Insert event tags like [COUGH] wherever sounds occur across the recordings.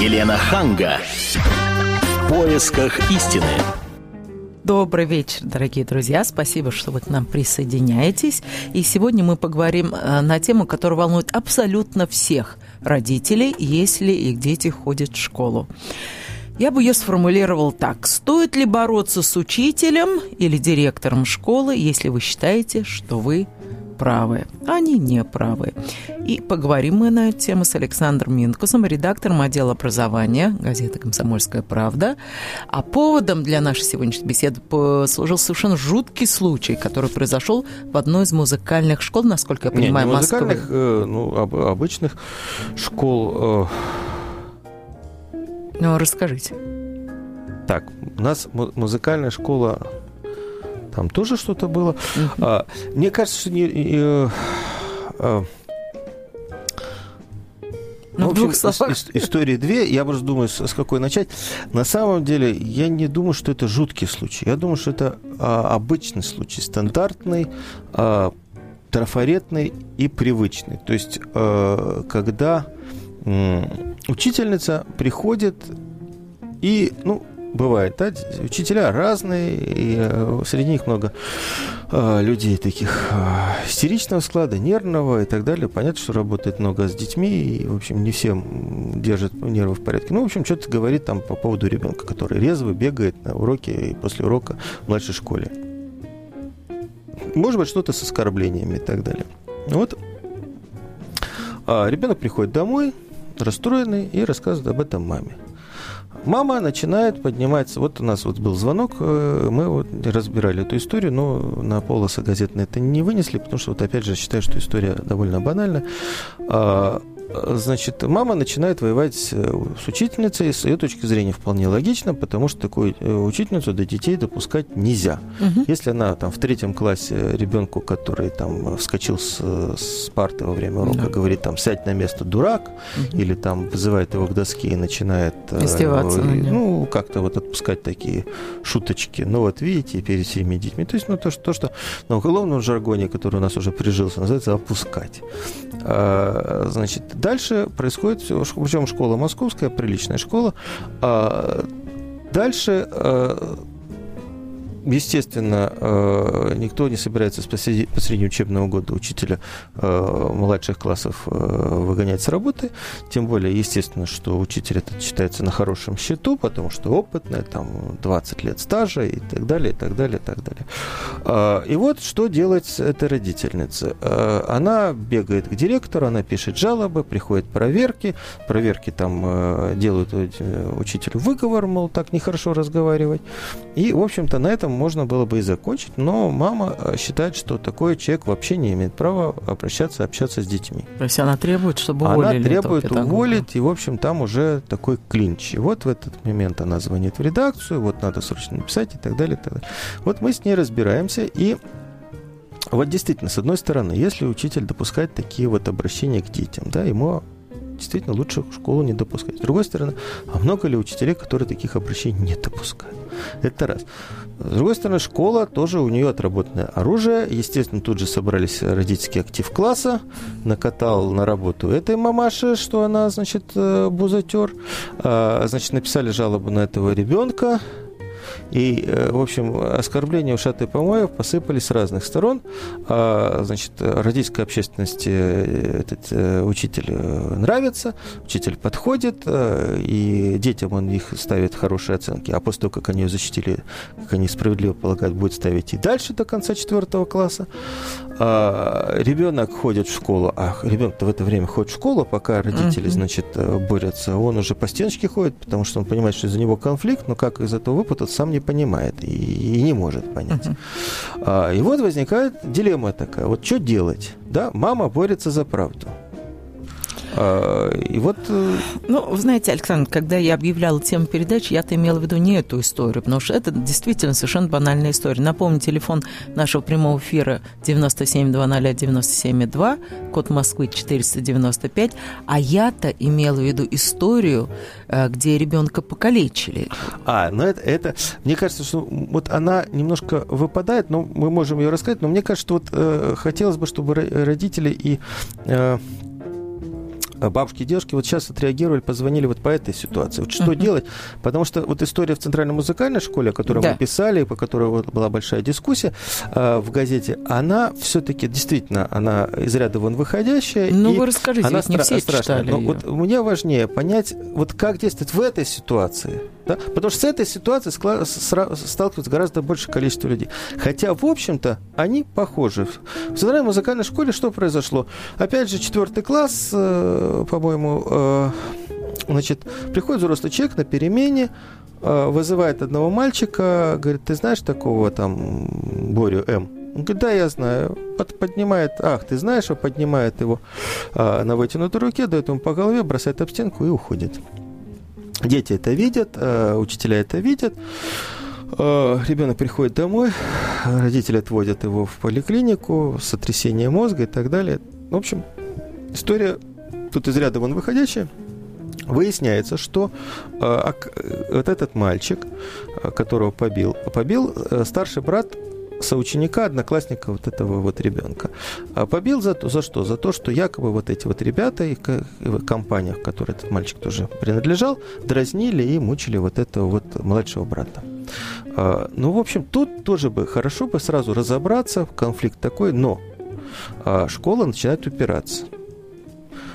Елена Ханга. В поисках истины. Добрый вечер, дорогие друзья. Спасибо, что вы к нам присоединяетесь. И сегодня мы поговорим э, на тему, которая волнует абсолютно всех родителей, если их дети ходят в школу. Я бы ее сформулировал так. Стоит ли бороться с учителем или директором школы, если вы считаете, что вы правы, они не правы. И поговорим мы на эту тему с Александром Минкусом, редактором отдела образования газеты «Комсомольская правда». А поводом для нашей сегодняшней беседы послужил совершенно жуткий случай, который произошел в одной из музыкальных школ, насколько я понимаю, не, не музыкальных, э, ну, об, обычных школ. Э... Ну, расскажите. Так, у нас музыкальная школа там тоже что-то было. А, мне кажется, что не, э, э, ну, в общем, ис- истории две. Я просто думаю, с, с какой начать. На самом деле, я не думаю, что это жуткий случай. Я думаю, что это а, обычный случай, стандартный, а, трафаретный и привычный. То есть, а, когда м, учительница приходит и, ну, бывает, да, учителя разные, и э, среди них много э, людей таких э, истеричного склада, нервного и так далее. Понятно, что работает много с детьми, и, в общем, не всем держит нервы в порядке. Ну, в общем, что-то говорит там по поводу ребенка, который резвый, бегает на уроке и после урока в младшей школе. Может быть, что-то с оскорблениями и так далее. Вот. А ребенок приходит домой, расстроенный, и рассказывает об этом маме. Мама начинает подниматься. Вот у нас вот был звонок, э, мы вот разбирали эту историю, но на полосы газетные это не вынесли, потому что вот опять же считаю, что история довольно банальна. Значит, мама начинает воевать с э, учительницей. С ее точки зрения вполне логично, потому что такую э, учительницу до детей допускать нельзя. Угу. Если она там в третьем классе ребенку, который там вскочил с, с парты во время урока, да. говорит там сядь на место дурак, угу. или там вызывает его к доске и начинает э, издеваться, э, ну как-то вот отпускать такие шуточки. Ну вот видите, перед всеми детьми. То есть ну то, что, то, что на уголовном жаргоне, который у нас уже прижился, называется опускать. А, значит, Дальше происходит, причем школа московская, приличная школа. А дальше а, естественно, э, никто не собирается посреди учебного года учителя э, младших классов э, выгонять с работы. Тем более, естественно, что учитель это считается на хорошем счету, потому что опытный, там 20 лет стажа и так далее, и так далее, и так далее. И вот что делает эта родительница. Она бегает к директору, она пишет жалобы, приходят проверки, проверки там делают учителю выговор, мол, так нехорошо разговаривать. И, в общем-то, на этом можно было бы и закончить, но мама э, считает, что такой человек вообще не имеет права обращаться, общаться с детьми. То есть она требует, чтобы уволили Она требует уволить, и, в общем, там уже такой клинч. И вот в этот момент она звонит в редакцию, вот надо срочно написать и так далее. И так далее. Вот мы с ней разбираемся, и вот действительно, с одной стороны, если учитель допускает такие вот обращения к детям, да, ему действительно лучше в школу не допускать. С другой стороны, а много ли учителей, которые таких обращений не допускают? Это раз. С другой стороны, школа тоже у нее отработанное оружие. Естественно, тут же собрались родительский актив класса. Накатал на работу этой мамаши, что она, значит, э, бузатер. А, значит, написали жалобу на этого ребенка. И, э, в общем, оскорбления ушатые помоев посыпались с разных сторон. А, значит, родительской общественности э, этот э, учитель нравится, учитель подходит, и детям он их ставит хорошие оценки. А после того, как они ее защитили, как они справедливо полагают, будет ставить и дальше до конца четвертого класса. А, ребенок ходит в школу, а ребенок-то в это время ходит в школу, пока родители, значит, борются. Он уже по стеночке ходит, потому что он понимает, что из-за него конфликт, но как из этого выпутаться, сам не понимает и, и не может понять. Uh-huh. А, и вот возникает дилемма такая. Вот что делать? Да, мама борется за правду. А, и вот... Э, ну, вы знаете, Александр, когда я объявляла тему передачи, я-то имела в виду не эту историю, потому что это действительно совершенно банальная история. Напомню, телефон нашего прямого эфира 9720-97,2, код Москвы 495, а я-то имела в виду историю, э, где ребенка покалечили. А, ну это, это, мне кажется, что вот она немножко выпадает, но мы можем ее рассказать, но мне кажется, что вот э, хотелось бы, чтобы родители и э, бабушки и дедушки вот сейчас отреагировали, позвонили вот по этой ситуации. Вот что uh-huh. делать? Потому что вот история в Центральной музыкальной школе, о которой да. мы писали, по которой вот была большая дискуссия э, в газете, она все-таки действительно, она из ряда вон выходящая. Ну, вы расскажите, она не все страшная. Но вот мне важнее понять, вот как действовать в этой ситуации. Да? Потому что с этой ситуацией сталкивается гораздо большее количество людей. Хотя, в общем-то, они похожи. В Центральной музыкальной школе что произошло? Опять же, четвертый класс, э, по-моему, э, значит, приходит взрослый человек на перемене, э, вызывает одного мальчика, говорит, ты знаешь такого там Борю М? Он говорит, да, я знаю. Поднимает, ах, ты знаешь, поднимает его на вытянутой руке, дает ему по голове, бросает об стенку и уходит. Дети это видят, э, учителя это видят. Э, ребенок приходит домой, родители отводят его в поликлинику, сотрясение мозга и так далее. В общем, история тут из ряда вон выходящая. Выясняется, что э, вот этот мальчик, которого побил, побил старший брат соученика, одноклассника вот этого вот ребенка. А побил за, то, за что? За то, что якобы вот эти вот ребята и в компаниях, в которые этот мальчик тоже принадлежал, дразнили и мучили вот этого вот младшего брата. А, ну, в общем, тут тоже бы хорошо бы сразу разобраться, конфликт такой, но а, школа начинает упираться.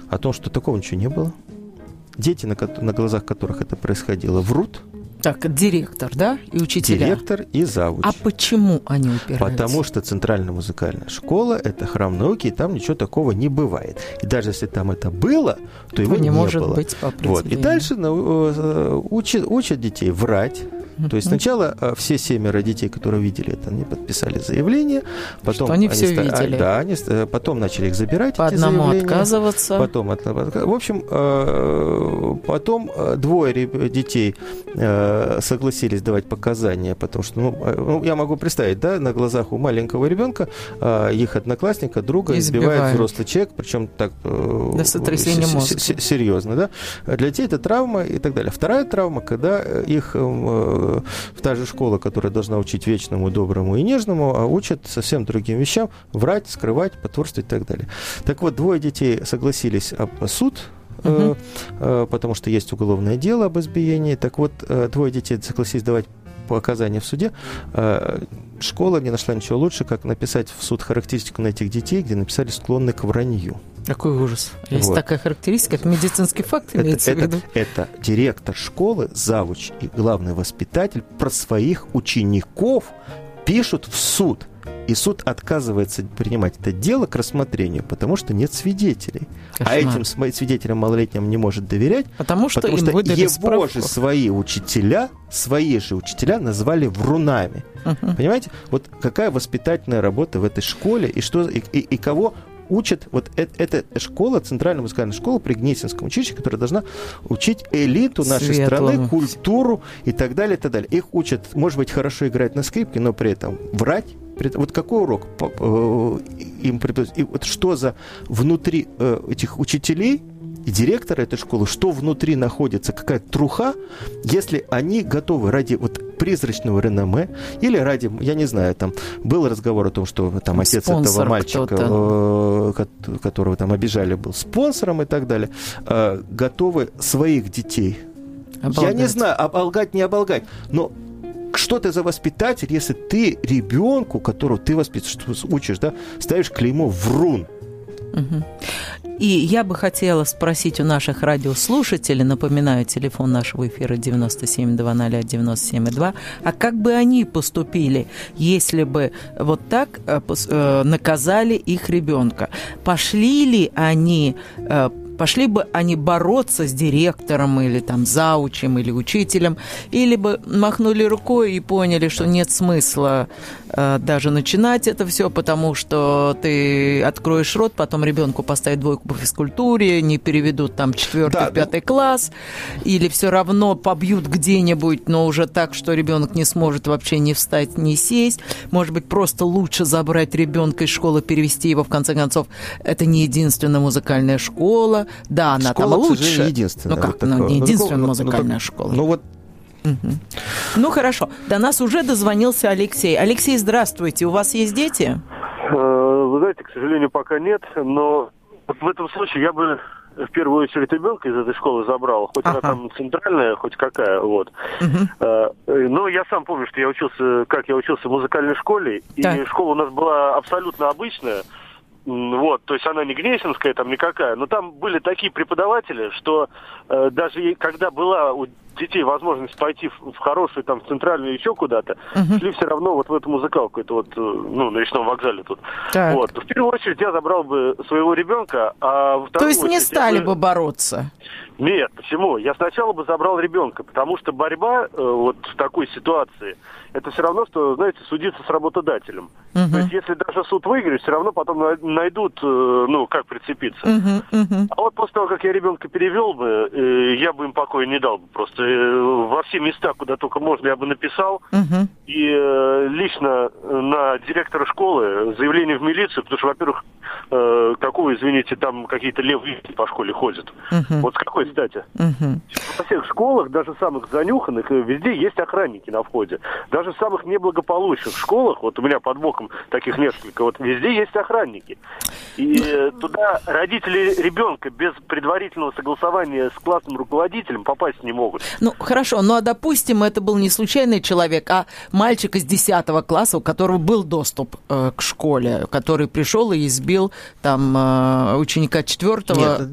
О том, что такого ничего не было. Дети, на, на глазах которых это происходило, врут – так, директор, да, и учителя? Директор и завуч. А почему они упираются? Потому что Центральная музыкальная школа – это храм науки, и там ничего такого не бывает. И даже если там это было, то его не, не может было. быть по вот. И дальше э, учат, учат детей врать, то есть сначала а, все семеро детей, которые видели это, они подписали заявление, потом что они, они все ста... видели. Да, они э, потом начали их забирать. По одному отказываться. Потом, в общем, э, потом э, двое детей согласились давать показания, потому что, ну, ну, я могу представить, да, на глазах у маленького ребенка их одноклассника, друга избивает, избивает взрослый человек, причем так До сотрясения мозга. серьезно, да. Для детей это травма и так далее. Вторая травма, когда их в та же школа, которая должна учить вечному, доброму и нежному, а учат совсем другим вещам, врать, скрывать, потворствовать и так далее. Так вот, двое детей согласились об суд, угу. потому что есть уголовное дело об избиении. Так вот, э, двое детей согласились давать показания в суде. Школа не нашла ничего лучше, как написать в суд характеристику на этих детей, где написали склонны к вранью. Какой ужас. Есть вот. такая характеристика, это медицинский факт это, имеется это, в виду. Это директор школы, завуч и главный воспитатель про своих учеников пишут в суд. И суд отказывается принимать это дело к рассмотрению, потому что нет свидетелей. А Кошмар. А этим свидетелям малолетним не может доверять, потому что, потому что его справку. же свои учителя, свои же учителя назвали врунами. Uh-huh. Понимаете? Вот какая воспитательная работа в этой школе и что и, и, и кого учат, вот это, это школа, центральная музыкальная школа при Гнесинском училище, которая должна учить элиту нашей Светлому. страны, культуру и так далее, и так далее. Их учат, может быть, хорошо играть на скрипке, но при этом врать, вот какой урок э, им преподают? И вот что за внутри э, этих учителей и директора этой школы, что внутри находится, какая труха, если они готовы ради вот призрачного реноме или ради, я не знаю, там был разговор о том, что там отец Спонсор этого мальчика, э, которого там обижали, был спонсором и так далее, э, готовы своих детей Оболгать. Я не знаю, оболгать, не оболгать, но что ты за воспитатель, если ты ребенку, которого ты воспитываешь, учишь, да, ставишь клеймо врун? И я бы хотела спросить у наших радиослушателей, напоминаю, телефон нашего эфира 9720-97,2, а как бы они поступили, если бы вот так э, э, наказали их ребенка? Пошли ли они э, Пошли бы они бороться с директором или там заучем или учителем, или бы махнули рукой и поняли, что нет смысла э, даже начинать это все, потому что ты откроешь рот, потом ребенку поставят двойку по физкультуре, не переведут там четвертый, да, пятый да. класс, или все равно побьют где-нибудь, но уже так, что ребенок не сможет вообще не встать, не сесть. Может быть, просто лучше забрать ребенка из школы, перевести его, в конце концов, это не единственная музыкальная школа, да, она школа, там лучше. единственная. Ну как, вот ну, не единственная ну, музыкальная ну, школа. Ну вот Угу. Ну хорошо, до нас уже дозвонился Алексей. Алексей, здравствуйте, у вас есть дети? Э, вы знаете, к сожалению, пока нет, но в этом случае я бы в первую очередь ребенка из этой школы забрал, хоть ага. она там центральная, хоть какая, вот. Угу. Но я сам помню, что я учился, как я учился в музыкальной школе, так. и школа у нас была абсолютно обычная. Вот, то есть она не Гнесинская, там никакая, но там были такие преподаватели, что э, даже когда была детей возможность пойти в, в хорошую, там, в центральную еще куда-то, uh-huh. шли все равно вот в эту музыкалку, это вот, э, ну, на речном вокзале тут. Так. Вот. В первую очередь я забрал бы своего ребенка, а во То есть не стали бы... бы бороться? Нет, почему? Я сначала бы забрал ребенка, потому что борьба э, вот в такой ситуации, это все равно, что, знаете, судиться с работодателем. Uh-huh. То есть если даже суд выиграет, все равно потом найдут, э, ну, как прицепиться. Uh-huh, uh-huh. А вот после того, как я ребенка перевел бы, э, я бы им покоя не дал бы просто во все места, куда только можно, я бы написал. Угу. И э, лично на директора школы заявление в милицию, потому что, во-первых, э, какого, извините, там какие-то левые по школе ходят. Угу. Вот с какой стати? Угу. Во всех школах, даже самых занюханных, э, везде есть охранники на входе. Даже в самых неблагополучных школах, вот у меня под боком таких несколько, вот везде есть охранники. И э, туда родители ребенка без предварительного согласования с классным руководителем попасть не могут. Ну, хорошо, ну а допустим, это был не случайный человек, а мальчик из 10 класса, у которого был доступ э, к школе, который пришел и избил там э, ученика 4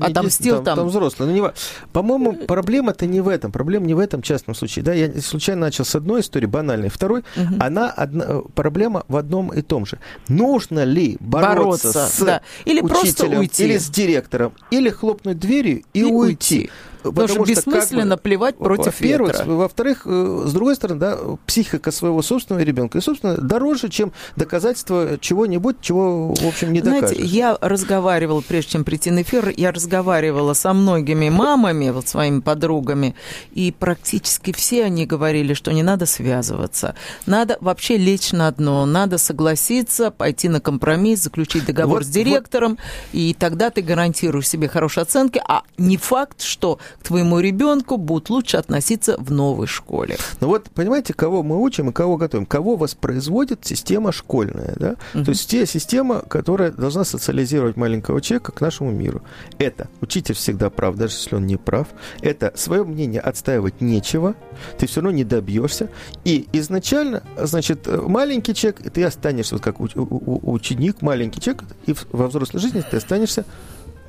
отомстил там. Там, там взрослый. Ну, не... По-моему, проблема-то не в этом. Проблема не в этом частном случае. Да, я случайно начал с одной истории, банальной. Второй, угу. она одна, проблема в одном и том же. Нужно ли бороться, бороться с да. или учителем, или с директором, или хлопнуть дверью и, и уйти. уйти. Потому, что бессмысленно как бы, плевать против ветра. Во-вторых, э, с другой стороны, да, психика своего собственного ребенка, и, собственно, дороже, чем доказательство чего-нибудь, чего, в общем, не Знаете, докажешь. я разговаривала, прежде чем прийти на эфир, я разговаривала со многими мамами, вот своими подругами, и практически все они говорили, что не надо связываться. Надо вообще лечь на дно, надо согласиться, пойти на компромисс, заключить договор вот, с директором, вот. и тогда ты гарантируешь себе хорошие оценки, а не факт, что к твоему ребенку будут лучше относиться в новой школе. Ну вот, понимаете, кого мы учим и кого готовим? Кого воспроизводит система школьная, да? Угу. То есть те система, которая должна социализировать маленького человека к нашему миру. Это учитель всегда прав, даже если он не прав. Это свое мнение отстаивать нечего, ты все равно не добьешься. И изначально, значит, маленький человек, ты останешься, вот как ученик, маленький человек, и во взрослой жизни ты останешься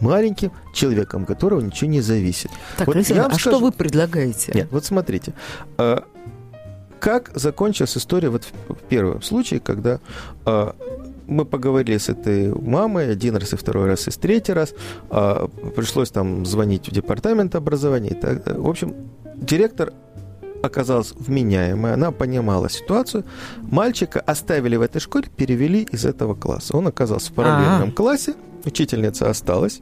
маленьким человеком, которого ничего не зависит. Так, вот Александр, а скажу... что вы предлагаете? Нет, вот смотрите. А, как закончилась история вот в, первом случае, когда а, мы поговорили с этой мамой один раз и второй раз и третий раз. А, пришлось там звонить в департамент образования. Так, в общем, директор оказалась вменяемой, она понимала ситуацию. Мальчика оставили в этой школе, перевели из этого класса. Он оказался в параллельном А-а-а. классе, учительница осталась.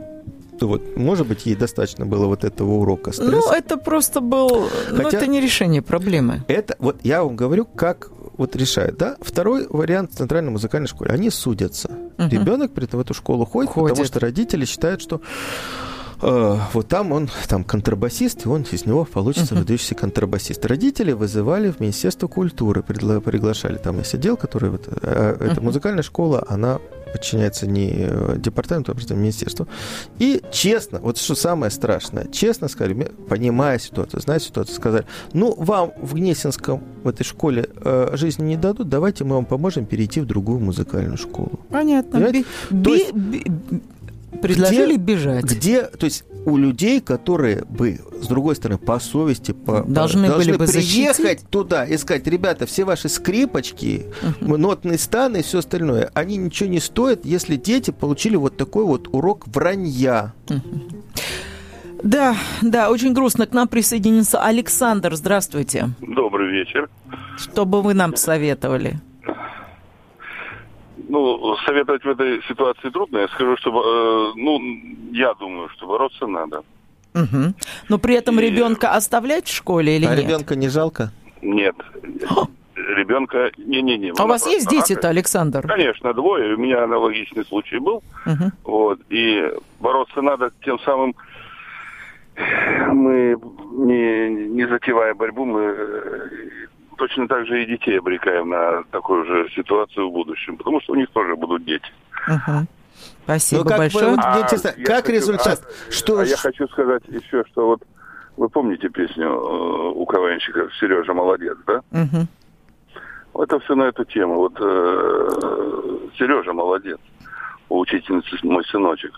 Вот, может быть, ей достаточно было вот этого урока стресса. Ну, это просто был... Хотя, ну, это не решение проблемы. Это, вот я вам говорю, как вот решают, да? Второй вариант в центральной музыкальной школе. Они судятся. Угу. Ребенок при этом в эту школу ходит, ходит, потому что родители считают, что Э, вот там он там контрабасист, и он из него получится uh-huh. выдающийся контрабасист. Родители вызывали в Министерство культуры, пригла- приглашали. Там есть отдел, который... Вот, э, uh-huh. Эта музыкальная школа, она подчиняется не э, департаменту, а министерству. И честно, вот что самое страшное, честно сказали, понимая ситуацию, зная ситуацию, сказали, ну, вам в Гнесинском, в этой школе э, жизни не дадут, давайте мы вам поможем перейти в другую музыкальную школу. Понятно. Би- би- би- Предложили где, бежать. Где, то есть у людей, которые бы, с другой стороны, по совести, по, должны, по, были должны бы приехать защитить? туда и сказать, ребята, все ваши скрипочки, uh-huh. нотные станы и все остальное, они ничего не стоят, если дети получили вот такой вот урок вранья. Uh-huh. Да, да, очень грустно. К нам присоединился Александр. Здравствуйте. Добрый вечер. Что бы вы нам посоветовали? Ну, советовать в этой ситуации трудно. Я скажу, что, э, ну, я думаю, что бороться надо. Угу. Но при этом И... ребенка оставлять в школе или а нет? ребенка не жалко? Нет. Ребенка... Не-не-не. А у вас есть дети-то, Александр? Конечно, двое. У меня аналогичный случай был. Угу. Вот. И бороться надо тем самым... Мы, не, не затевая борьбу, мы э, точно так же и детей обрекаем на такую же ситуацию в будущем, потому что у них тоже будут дети. Uh-huh. Спасибо ну, как большое. вот, мне интересно, а, как хочу, результат? А, что, а я хочу сказать еще, что вот вы помните песню э, у КВНщика «Сережа молодец», да? Угу. Это все на эту тему. Вот э, Сережа молодец, у учительницы мой сыночек.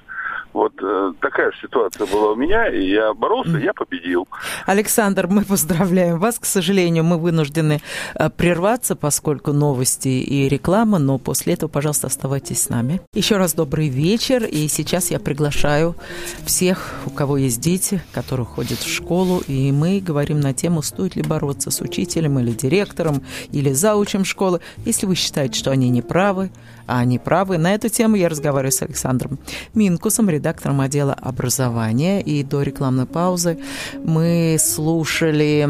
Вот э, такая ситуация была у меня, и я боролся, я победил. Александр, мы поздравляем вас. К сожалению, мы вынуждены э, прерваться, поскольку новости и реклама, но после этого, пожалуйста, оставайтесь с нами. Еще раз добрый вечер, и сейчас я приглашаю всех, у кого есть дети, которые ходят в школу, и мы говорим на тему, стоит ли бороться с учителем или директором, или заучем школы. Если вы считаете, что они не правы, а они правы, на эту тему я разговариваю с Александром Минкусом, редактором отдела образования. И до рекламной паузы мы слушали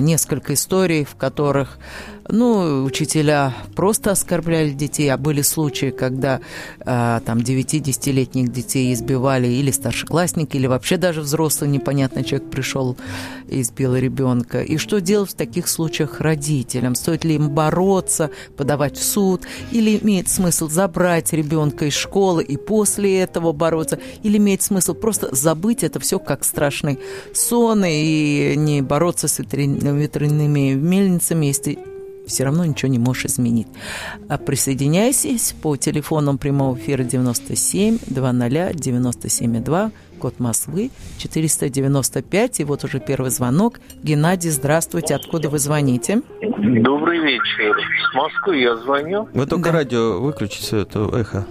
несколько историй, в которых ну, учителя просто оскорбляли детей, а были случаи, когда э, там 9-10-летних детей избивали или старшеклассники, или вообще даже взрослый непонятный человек пришел и избил ребенка. И что делать в таких случаях родителям? Стоит ли им бороться, подавать в суд, или имеет смысл забрать ребенка из школы и после этого бороться, или имеет смысл просто забыть это все как страшный сон и не бороться с ветряными мельницами, если все равно ничего не можешь изменить. А присоединяйтесь по телефону прямого эфира 97 20 97 2, код Москвы 495. И вот уже первый звонок. Геннадий, здравствуйте. Откуда вы звоните? Добрый вечер. С Москвы я звоню. Вы только да. радио выключите, это эхо.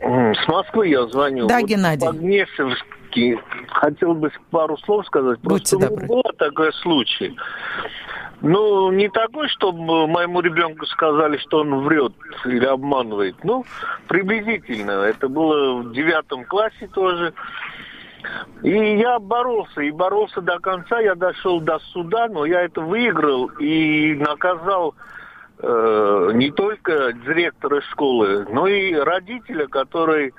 С Москвы я звоню. Да, вот Геннадий. Поднесовский. Хотел бы пару слов сказать. Будьте Просто добры. был такой случай. Ну, не такой, чтобы моему ребенку сказали, что он врет или обманывает. Ну, приблизительно. Это было в девятом классе тоже. И я боролся, и боролся до конца. Я дошел до суда, но я это выиграл и наказал э, не только директора школы, но и родителя, который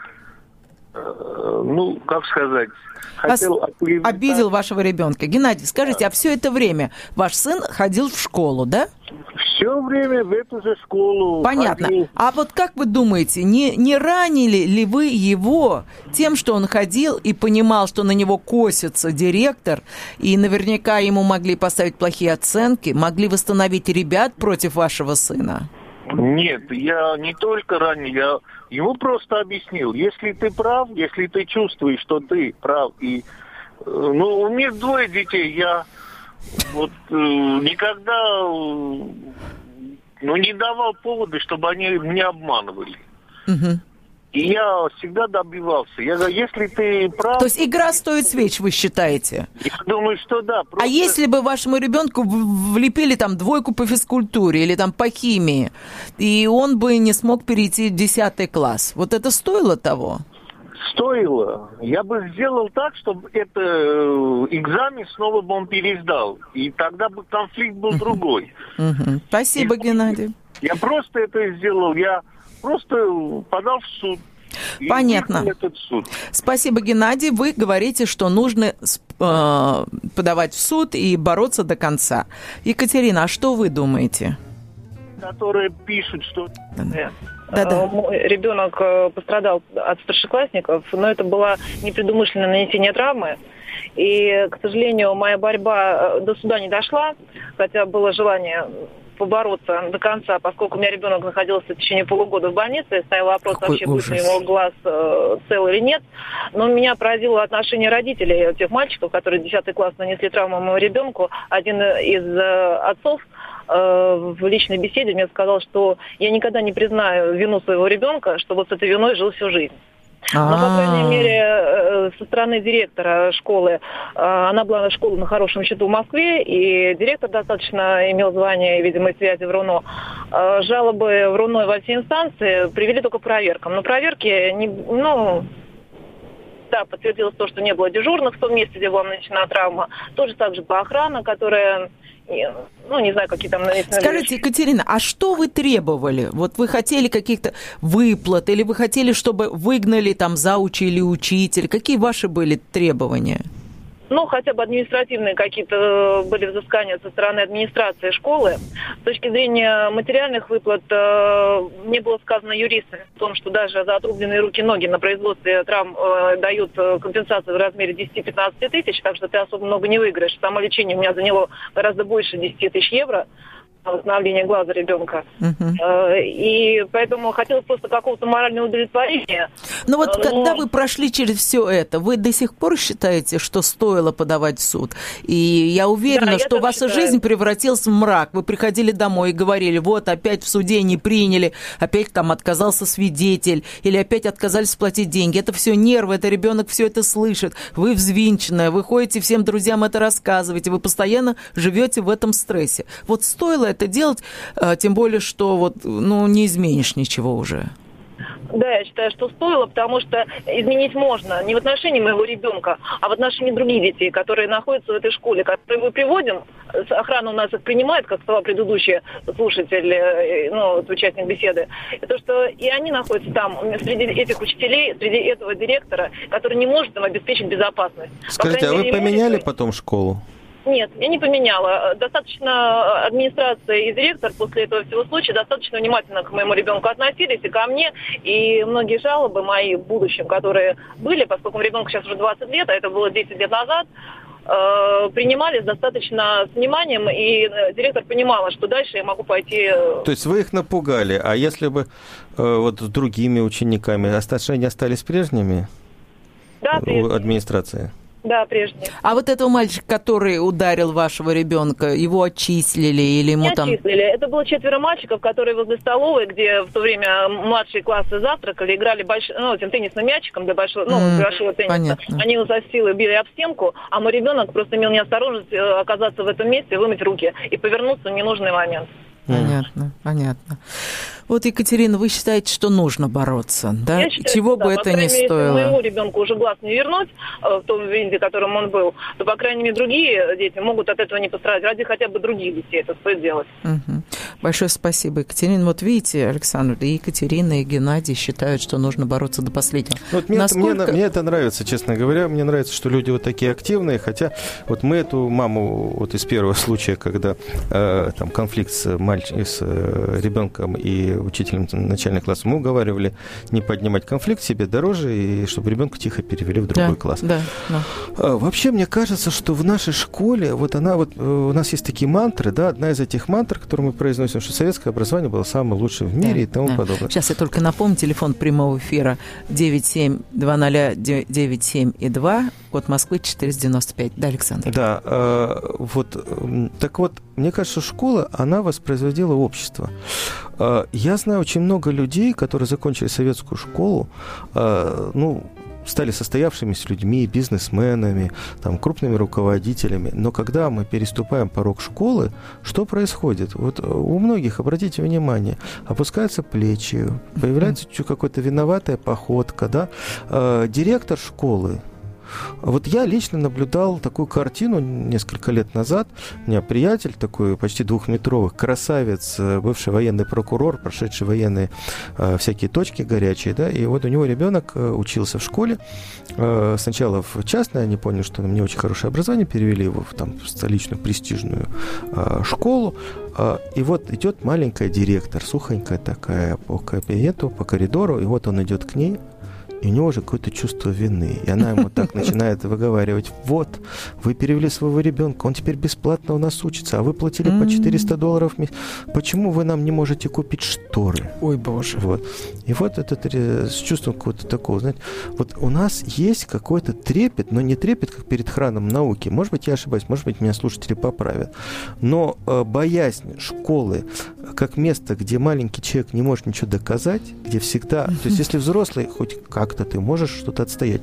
ну, как сказать, хотел обидел вашего ребенка. Геннадий, скажите, а все это время ваш сын ходил в школу, да? Все время в эту же школу. Понятно. Ходил. А вот как вы думаете, не, не ранили ли вы его тем, что он ходил и понимал, что на него косится директор, и наверняка ему могли поставить плохие оценки, могли восстановить ребят против вашего сына? Нет, я не только ранее, я ему просто объяснил, если ты прав, если ты чувствуешь, что ты прав, и э, ну, у меня двое детей, я вот э, никогда э, ну, не давал поводы, чтобы они меня обманывали. Угу. И я всегда добивался. Я говорю, если ты прав... То есть игра стоит свеч, вы считаете? Я думаю, что да. Просто... А если бы вашему ребенку влепили там двойку по физкультуре или там по химии, и он бы не смог перейти в 10 класс, вот это стоило того? Стоило. Я бы сделал так, чтобы это э, экзамен снова бы он пересдал. И тогда бы конфликт был другой. Спасибо, Геннадий. Я просто это сделал. Я просто подал в суд. Понятно. Спасибо, Геннадий. Вы говорите, что нужно э, подавать в суд и бороться до конца. Екатерина, а что вы думаете? Которые пишут, что... Да. Да, да. Мой ребенок э, пострадал от старшеклассников, но это было непредумышленное нанесение травмы. И, к сожалению, моя борьба э, до суда не дошла, хотя было желание побороться до конца, поскольку у меня ребенок находился в течение полугода в больнице, и стоял вопрос, Какой вообще ужас. будет у него глаз э, цел или нет. Но меня поразило отношение родителей тех мальчиков, которые в 10 класс нанесли травму моему ребенку. Один из э, отцов э, в личной беседе мне сказал, что я никогда не признаю вину своего ребенка, что вот с этой виной жил всю жизнь. Но, по крайней а. мере, э, со стороны директора школы, э, она была школа на хорошем счету в Москве, и директор достаточно имел звание, видимо, связи в РУНО. Э, жалобы в РУНО во все инстанции привели только проверкам. Но проверки, не, ну, да, подтвердилось то, что не было дежурных в том месте, где была нанесена травма. Тоже так же по охране, которая ну, не знаю, какие там... Скажите, Екатерина, а что вы требовали? Вот вы хотели каких-то выплат, или вы хотели, чтобы выгнали там заучи или учитель? Какие ваши были требования? Ну, хотя бы административные какие-то э, были взыскания со стороны администрации школы. С точки зрения материальных выплат, э, мне было сказано юристами о том, что даже за отрубленные руки-ноги на производстве травм э, дают компенсацию в размере 10-15 тысяч, так что ты особо много не выиграешь. Само лечение у меня заняло гораздо больше 10 тысяч евро восстановления глаза ребенка. Угу. И поэтому хотелось просто какого-то морального удовлетворения. Но вот Но... когда вы прошли через все это, вы до сих пор считаете, что стоило подавать в суд? И я уверена, да, что я ваша считаю. жизнь превратилась в мрак. Вы приходили домой и говорили, вот опять в суде не приняли, опять там отказался свидетель, или опять отказались платить деньги. Это все нервы, это ребенок все это слышит. Вы взвинченная, вы ходите всем друзьям это рассказываете, вы постоянно живете в этом стрессе. Вот стоило это делать, а, тем более, что вот, ну, не изменишь ничего уже. Да, я считаю, что стоило, потому что изменить можно не в отношении моего ребенка, а в отношении других детей, которые находятся в этой школе, которые мы приводим. Охрана у нас их принимает, как сказал предыдущий слушатель, э, ну, участник беседы. И то, что и они находятся там, среди этих учителей, среди этого директора, который не может им обеспечить безопасность. Скажите, а вы поменяли потом школу? Нет, я не поменяла. Достаточно администрация и директор после этого всего случая достаточно внимательно к моему ребенку относились и ко мне. И многие жалобы мои в будущем, которые были, поскольку ребенку сейчас уже 20 лет, а это было 10 лет назад, э, принимались достаточно с вниманием, и директор понимала, что дальше я могу пойти... Э, То есть вы их напугали, а если бы э, вот с другими учениками отношения остались прежними? Да, прежними. Администрация? Да, прежде. А вот этого мальчика, который ударил вашего ребенка, его отчислили или ему Не там... отчислили. Это было четверо мальчиков, которые возле столовой, где в то время младшие классы завтракали, играли больш... ну, этим теннисным мячиком для большого, ну, mm, большого тенниса. Понятно. Они его за силы били об стенку, а мой ребенок просто имел неосторожность э, оказаться в этом месте, вымыть руки и повернуться в ненужный момент. Понятно, понятно. Вот, Екатерина, вы считаете, что нужно бороться, да? Я считаю, Чего бы да, это ни стоило? Если моему ребенку уже глаз не вернуть э, в том виде, в котором он был, то, по крайней мере, другие дети могут от этого не пострадать. Ради хотя бы других детей это стоит делать. Угу. Большое спасибо, Екатерина. Вот видите, Александр, и Екатерина, и Геннадий считают, что нужно бороться до последнего. Вот мне, Насколько... это, мне, мне это нравится, честно говоря. Мне нравится, что люди вот такие активные, хотя вот мы эту маму вот из первого случая, когда э, там конфликт с, мальч... с э, ребенком и учителем начальных классов, мы уговаривали не поднимать конфликт себе дороже, и чтобы ребенка тихо перевели в другой да, класс. Да, да. А, вообще, мне кажется, что в нашей школе, вот она вот, э, у нас есть такие мантры, да, одна из этих мантр, которую мы произносим, что советское образование было самое лучшее в мире да, и тому да. подобное. Сейчас я только напомню, телефон прямого эфира 972097 и 2, код Москвы 495. Да, Александр? Да, э, вот, так вот, мне кажется, школа, она воспроизводила общество. Э, я знаю очень много людей, которые закончили советскую школу, э, ну, стали состоявшимися людьми, бизнесменами, там, крупными руководителями. Но когда мы переступаем порог школы, что происходит? Вот у многих, обратите внимание, опускаются плечи, появляется какая-то виноватая походка, да? Э, директор школы, вот я лично наблюдал такую картину несколько лет назад. У меня приятель такой почти двухметровый, красавец, э, бывший военный прокурор, прошедший военные э, всякие точки горячие, да, и вот у него ребенок э, учился в школе. Э, сначала в частной, они поняли, что не очень хорошее образование, перевели его в там, столичную престижную э, школу. Э, и вот идет маленькая директор, сухонькая такая по кабинету, по коридору, и вот он идет к ней, и у него уже какое-то чувство вины. И она ему так [LAUGHS] начинает выговаривать, вот, вы перевели своего ребенка, он теперь бесплатно у нас учится, а вы платили по 400 долларов в месяц. Почему вы нам не можете купить шторы? Ой, боже. Вот. И вот это с чувством какого-то такого, знаете, вот у нас есть какой-то трепет, но не трепет, как перед храном науки. Может быть, я ошибаюсь, может быть, меня слушатели поправят. Но э, боязнь школы как место, где маленький человек не может ничего доказать, где всегда... То есть, если взрослый хоть как как-то ты можешь что-то отстоять.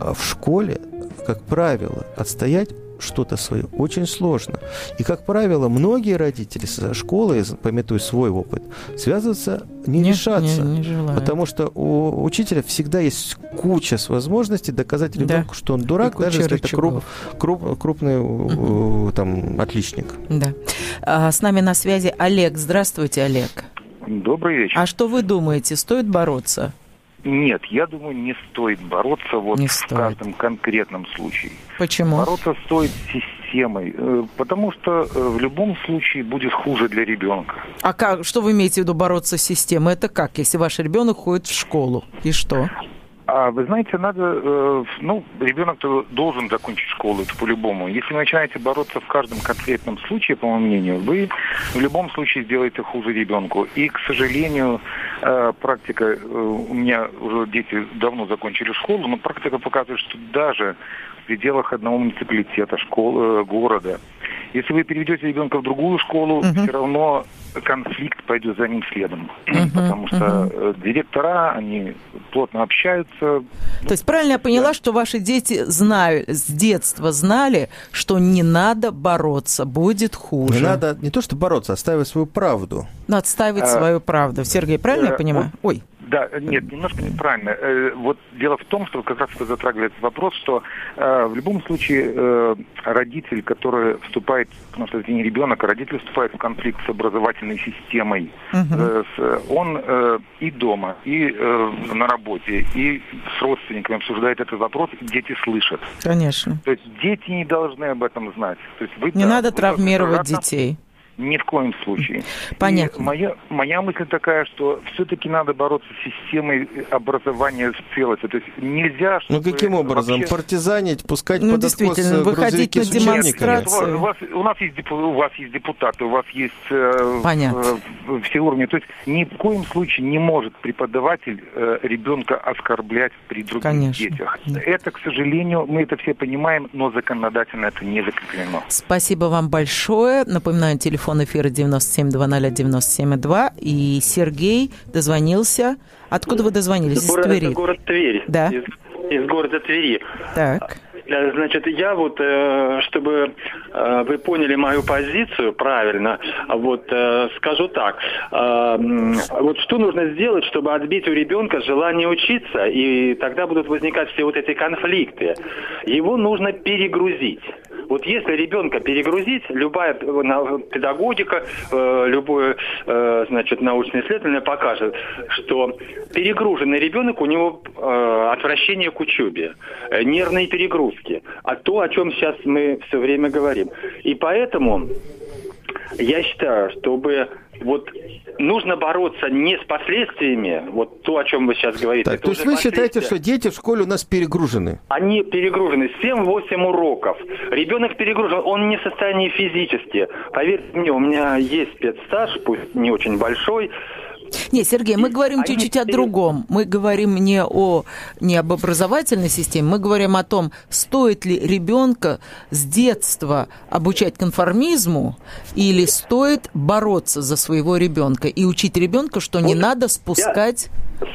А в школе, как правило, отстоять что-то свое очень сложно. И, как правило, многие родители со школы, пометуя свой опыт, связываться не Нет, решатся. Не, не потому что у учителя всегда есть куча возможностей доказать ребенку, да. что он дурак, даже если это круп, круп, крупный угу. там, отличник. Да. А, с нами на связи Олег. Здравствуйте, Олег. Добрый вечер. А что вы думаете, стоит бороться? Нет, я думаю, не стоит бороться вот не в стоит. каждом конкретном случае. Почему? Бороться стоит с системой, э, потому что э, в любом случае будет хуже для ребенка. А как, что вы имеете в виду бороться с системой? Это как, если ваш ребенок ходит в школу? И что? А вы знаете, надо, э, ну, ребенок должен закончить школу, это по-любому. Если вы начинаете бороться в каждом конкретном случае, по моему мнению, вы в любом случае сделаете хуже ребенку. И, к сожалению, э, практика, э, у меня уже дети давно закончили школу, но практика показывает, что даже в пределах одного муниципалитета, школы, города, если вы переведете ребенка в другую школу, угу. все равно конфликт пойдет за ним следом. Угу, потому что угу. директора, они плотно общаются. То есть правильно я поняла, да. что ваши дети знают, с детства знали, что не надо бороться, будет хуже. Не надо не то, что бороться, отстаивать свою правду. Но отстаивать а, свою правду. Сергей, правильно а, я понимаю? Вот, Ой. Да, нет, немножко неправильно. Э, вот дело в том, что как раз вы затрагивали этот вопрос, что э, в любом случае э, родитель, который вступает, потому что это не ребенок, а родитель вступает в конфликт с образовательной системой, uh-huh. с, он и дома, и на работе, и с родственниками обсуждает этот вопрос, и дети слышат. Конечно. То есть дети не должны об этом знать. То есть вы, не да, надо травмировать детей. Ни в коем случае. Понятно. И моя, моя мысль такая, что все-таки надо бороться с системой образования в целости. То есть нельзя... Ну каким образом? Вообще... Партизанить, пускать ну, под откос выходить на демонстрации. У вас, у, нас есть, у вас есть депутаты, у вас есть э, Понятно. Э, все уровни. То есть ни в коем случае не может преподаватель э, ребенка оскорблять при других Конечно. детях. Да. Это, к сожалению, мы это все понимаем, но законодательно это не закреплено. Спасибо вам большое. Напоминаю, телефон телефон эфира 972097,2. И Сергей дозвонился. Откуда вы дозвонились? Из город, Твери? город Тверь. Да. Из, из города Твери. Так. Э, значит, я вот, э, чтобы э, вы поняли мою позицию правильно, вот скажу так. Вот что нужно сделать, чтобы отбить у ребенка желание учиться, и тогда будут возникать все вот эти конфликты. Его нужно перегрузить. Вот если ребенка перегрузить, любая педагогика, любое, значит, научное исследование покажет, что перегруженный ребенок, у него отвращение к учебе, нервный перегруз нагрузки, а то, о чем сейчас мы все время говорим. И поэтому я считаю, чтобы вот нужно бороться не с последствиями, вот то, о чем вы сейчас говорите. Так, то есть вы считаете, что дети в школе у нас перегружены? Они перегружены. 7-8 уроков. Ребенок перегружен, он не в состоянии физически. Поверьте мне, у меня есть спецстаж, пусть не очень большой, не, Сергей, мы говорим чуть-чуть о другом. Мы говорим не, о, не об образовательной системе, мы говорим о том, стоит ли ребенка с детства обучать конформизму или стоит бороться за своего ребенка и учить ребенка, что не надо спускать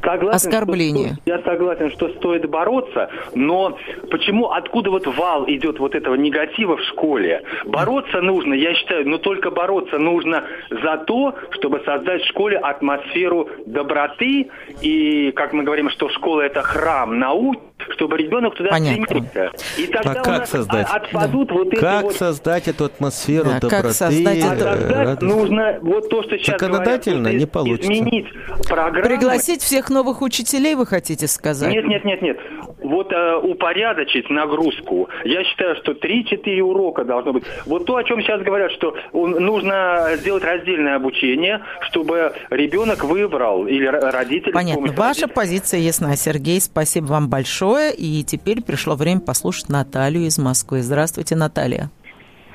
Согласен, оскорбление. Что, я согласен, что стоит бороться, но почему, откуда вот вал идет вот этого негатива в школе? Бороться нужно, я считаю, но только бороться нужно за то, чтобы создать в школе атмосферу доброты, и, как мы говорим, что школа это храм науки, чтобы ребенок туда Понятно. стремился. И тогда а как создать? отпадут да. вот как вот... создать эту атмосферу да, доброты? Как создать а создать нужно вот то, что сейчас Законодательно говорят, не получится. Изменить программу. Пригласить всех новых учителей, вы хотите сказать? Нет, нет, нет, нет. Вот э, упорядочить нагрузку. Я считаю, что 3-4 урока должно быть. Вот то, о чем сейчас говорят, что нужно сделать раздельное обучение, чтобы ребенок выбрал или родитель. Понятно. Ваша позиция ясна, Сергей. Спасибо вам большое. И теперь пришло время послушать Наталью из Москвы. Здравствуйте, Наталья.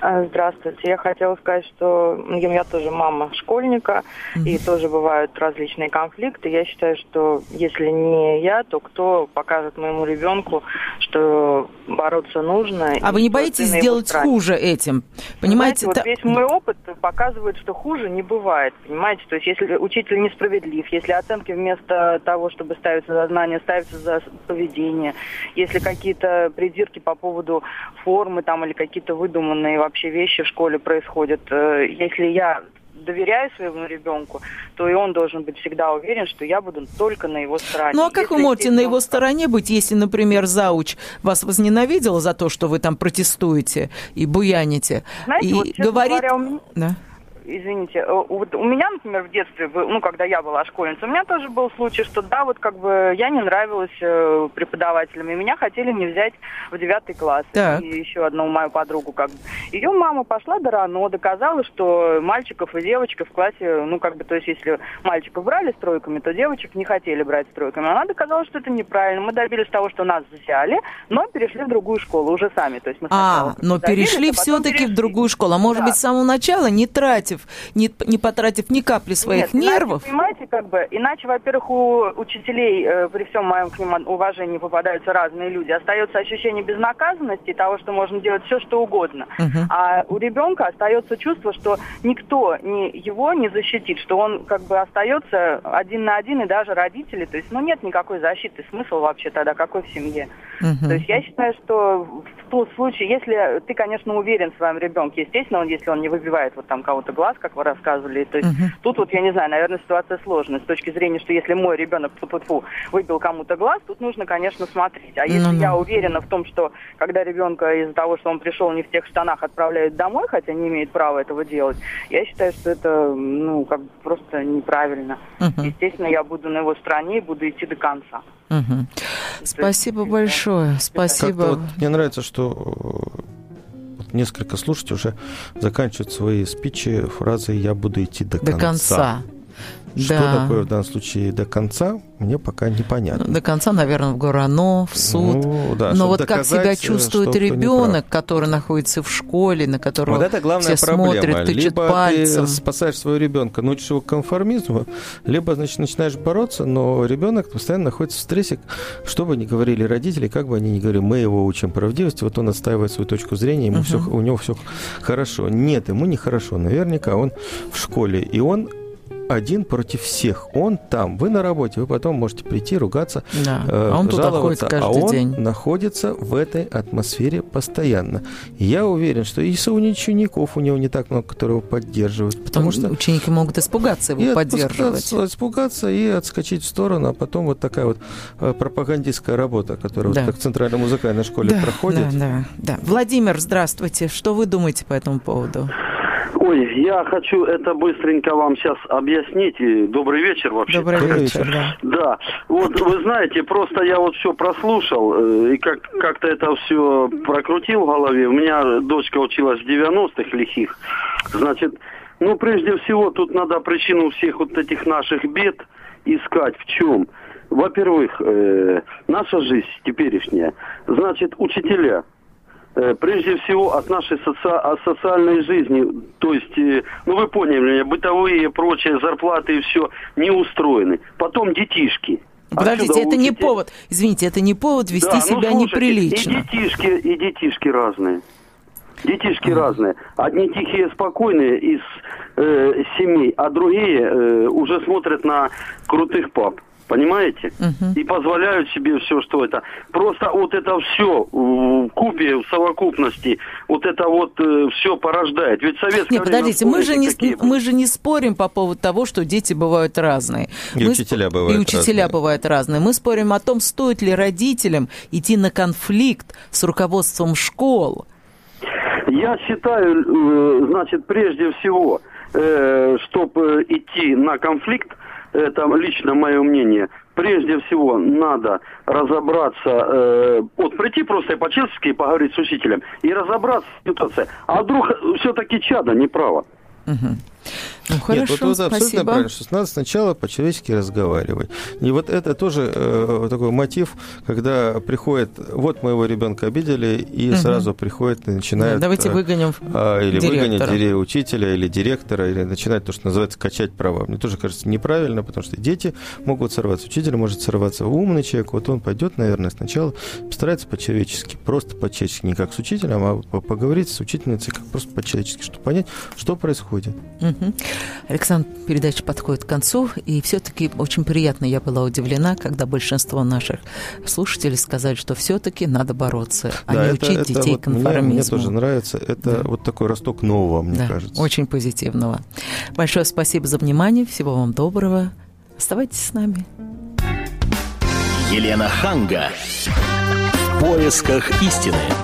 А, здравствуйте. Я хотела сказать, что я тоже мама школьника, mm-hmm. и тоже бывают различные конфликты. Я считаю, что если не я, то кто покажет моему ребенку, что бороться нужно. А вы не боитесь сделать хуже этим? Понимаете? Знаете, вот весь мой опыт показывает, что хуже не бывает. Понимаете? То есть если учитель несправедлив, если оценки вместо того, чтобы ставиться за знание, ставятся за поведение, если какие-то придирки по поводу формы там или какие-то выдуманные вообще вещи в школе происходят. Э, если я доверяю своему ребенку, то и он должен быть всегда уверен, что я буду только на его стороне. Ну а как если вы можете на его стороне быть, если, например, зауч вас возненавидел за то, что вы там протестуете и буяните, Знаете, и вот, говорит... Говоря, у меня... да извините, э, вот у меня, например, в детстве, ну, когда я была школьницей, у меня тоже был случай, что да, вот как бы я не нравилась э, преподавателям, и меня хотели не взять в девятый класс. Так. И еще одну мою подругу, как бы. Ее мама пошла до рано, доказала, что мальчиков и девочек в классе, ну, как бы, то есть, если мальчиков брали стройками, то девочек не хотели брать стройками. Она доказала, что это неправильно. Мы добились того, что нас взяли, но перешли в другую школу уже сами. То есть мы а, но перешли а все-таки в другую школу. А может да. быть, с самого начала, не тратив, не, не потратив ни капли своих Нет, нервов? Иначе, понимаете, как бы, иначе, во-первых, у учителей, э, при всем моем к ним уважении, попадаются разные люди. Остается ощущение безнаказанности, того, что можно делать все, что угодно. Угу. А у ребенка остается чувство, что никто не, его не защитит, что он как бы остается один на один, и даже родители. То есть, ну, нет никакой защиты. Смысл вообще тогда какой в семье? Угу. То есть я считаю, что в том случае, если ты, конечно, уверен в своем ребенке, естественно, он, если он не выбивает вот там кого-то глаз, как вы рассказывали, то есть угу. тут вот, я не знаю, наверное, ситуация сложная с точки зрения, что если мой ребенок фу выбил кому-то глаз, тут нужно, конечно, смотреть. А если ну, я уверена в том, что когда ребенка из-за того, что он пришел не в тех штанах, отправляют домой, хотя не имеет права этого делать, я считаю, что это, ну, как бы просто неправильно. Угу. Естественно, я буду на его стороне и буду идти до конца. Угу. Спасибо есть, большое. Спасибо. Вот мне нравится, что э, несколько слушателей уже заканчивают свои спичи фразой «я буду идти до, до конца». конца. Что да. такое в данном случае до конца, мне пока непонятно. До конца, наверное, в Горано, в суд. Ну, да, Но вот как себя э, чувствует ребенок, который находится в школе, на которого вот это главная все проблема. смотрят, тычут либо пальцем. ты спасаешь своего ребенка, научишь его конформизму, либо, значит, начинаешь бороться, но ребенок постоянно находится в стрессе, что бы ни говорили родители, как бы они ни говорили, мы его учим правдивости, вот он отстаивает свою точку зрения, ему uh-huh. все, у него все хорошо. Нет, ему нехорошо. Наверняка он в школе, и он один против всех. Он там, вы на работе, вы потом можете прийти, ругаться, да. э, а он жаловаться, а он день. находится в этой атмосфере постоянно. я уверен, что и у учеников у него не так много, которые его поддерживают. Потому что ученики могут испугаться его и поддерживать. Испугаться и отскочить в сторону, а потом вот такая вот э, пропагандистская работа, которая да. вот как в Центральной музыкальной школе да, проходит. Да, да, да. Владимир, здравствуйте. Что вы думаете по этому поводу? Ой, я хочу это быстренько вам сейчас объяснить. И добрый вечер вообще. Добрый вечер, да. Да, вот вы знаете, просто я вот все прослушал э, и как, как-то это все прокрутил в голове. У меня дочка училась в 90-х лихих. Значит, ну, прежде всего, тут надо причину всех вот этих наших бед искать. В чем? Во-первых, э, наша жизнь теперешняя. Значит, учителя – прежде всего от нашей соци... социальной жизни, то есть, э, ну вы поняли меня, бытовые прочие зарплаты и все не устроены. Потом детишки. Подождите, Отсюда это учите... не повод, извините, это не повод вести да, себя ну, слушайте, неприлично. И детишки, и детишки разные. Детишки разные. Одни тихие, спокойные из э, семей, а другие э, уже смотрят на крутых пап. Понимаете? Угу. И позволяют себе все, что это. Просто вот это все в купе, в совокупности, вот это вот э, все порождает. Ведь советское Нет, подождите, мы же, не, мы же не спорим по поводу того, что дети бывают разные. И мы учителя бывают И учителя разные. бывают разные. Мы спорим о том, стоит ли родителям идти на конфликт с руководством школ. Я считаю, э, значит, прежде всего, э, чтобы идти на конфликт, это лично мое мнение, прежде всего надо разобраться, э, вот прийти просто и по-честски поговорить с учителем и разобраться в ситуации. А вдруг все-таки чада неправо? Угу. Ну, хорошо, Нет, вот, абсолютно спасибо. правильно, что надо сначала по-человечески разговаривать. И вот это тоже э, такой мотив, когда приходит, вот моего ребенка обидели, и угу. сразу приходит и начинает... Да, давайте э, выгоним э, Или директора. выгонить учителя, или директора, или начинать то, что называется качать права. Мне тоже кажется неправильно, потому что дети могут сорваться, учитель может сорваться. Умный человек, вот он пойдет, наверное, сначала постарается по-человечески, просто по-человечески, не как с учителем, а поговорить с учительницей как просто по-человечески, чтобы понять, что происходит. Угу. Александр, передача подходит к концу, и все-таки очень приятно я была удивлена, когда большинство наших слушателей сказали, что все-таки надо бороться, а да, не это, учить это детей вот конформизму. Мне, мне тоже нравится. Это да. вот такой росток нового, мне да, кажется. Очень позитивного. Большое спасибо за внимание. Всего вам доброго. Оставайтесь с нами. Елена Ханга. В поисках истины.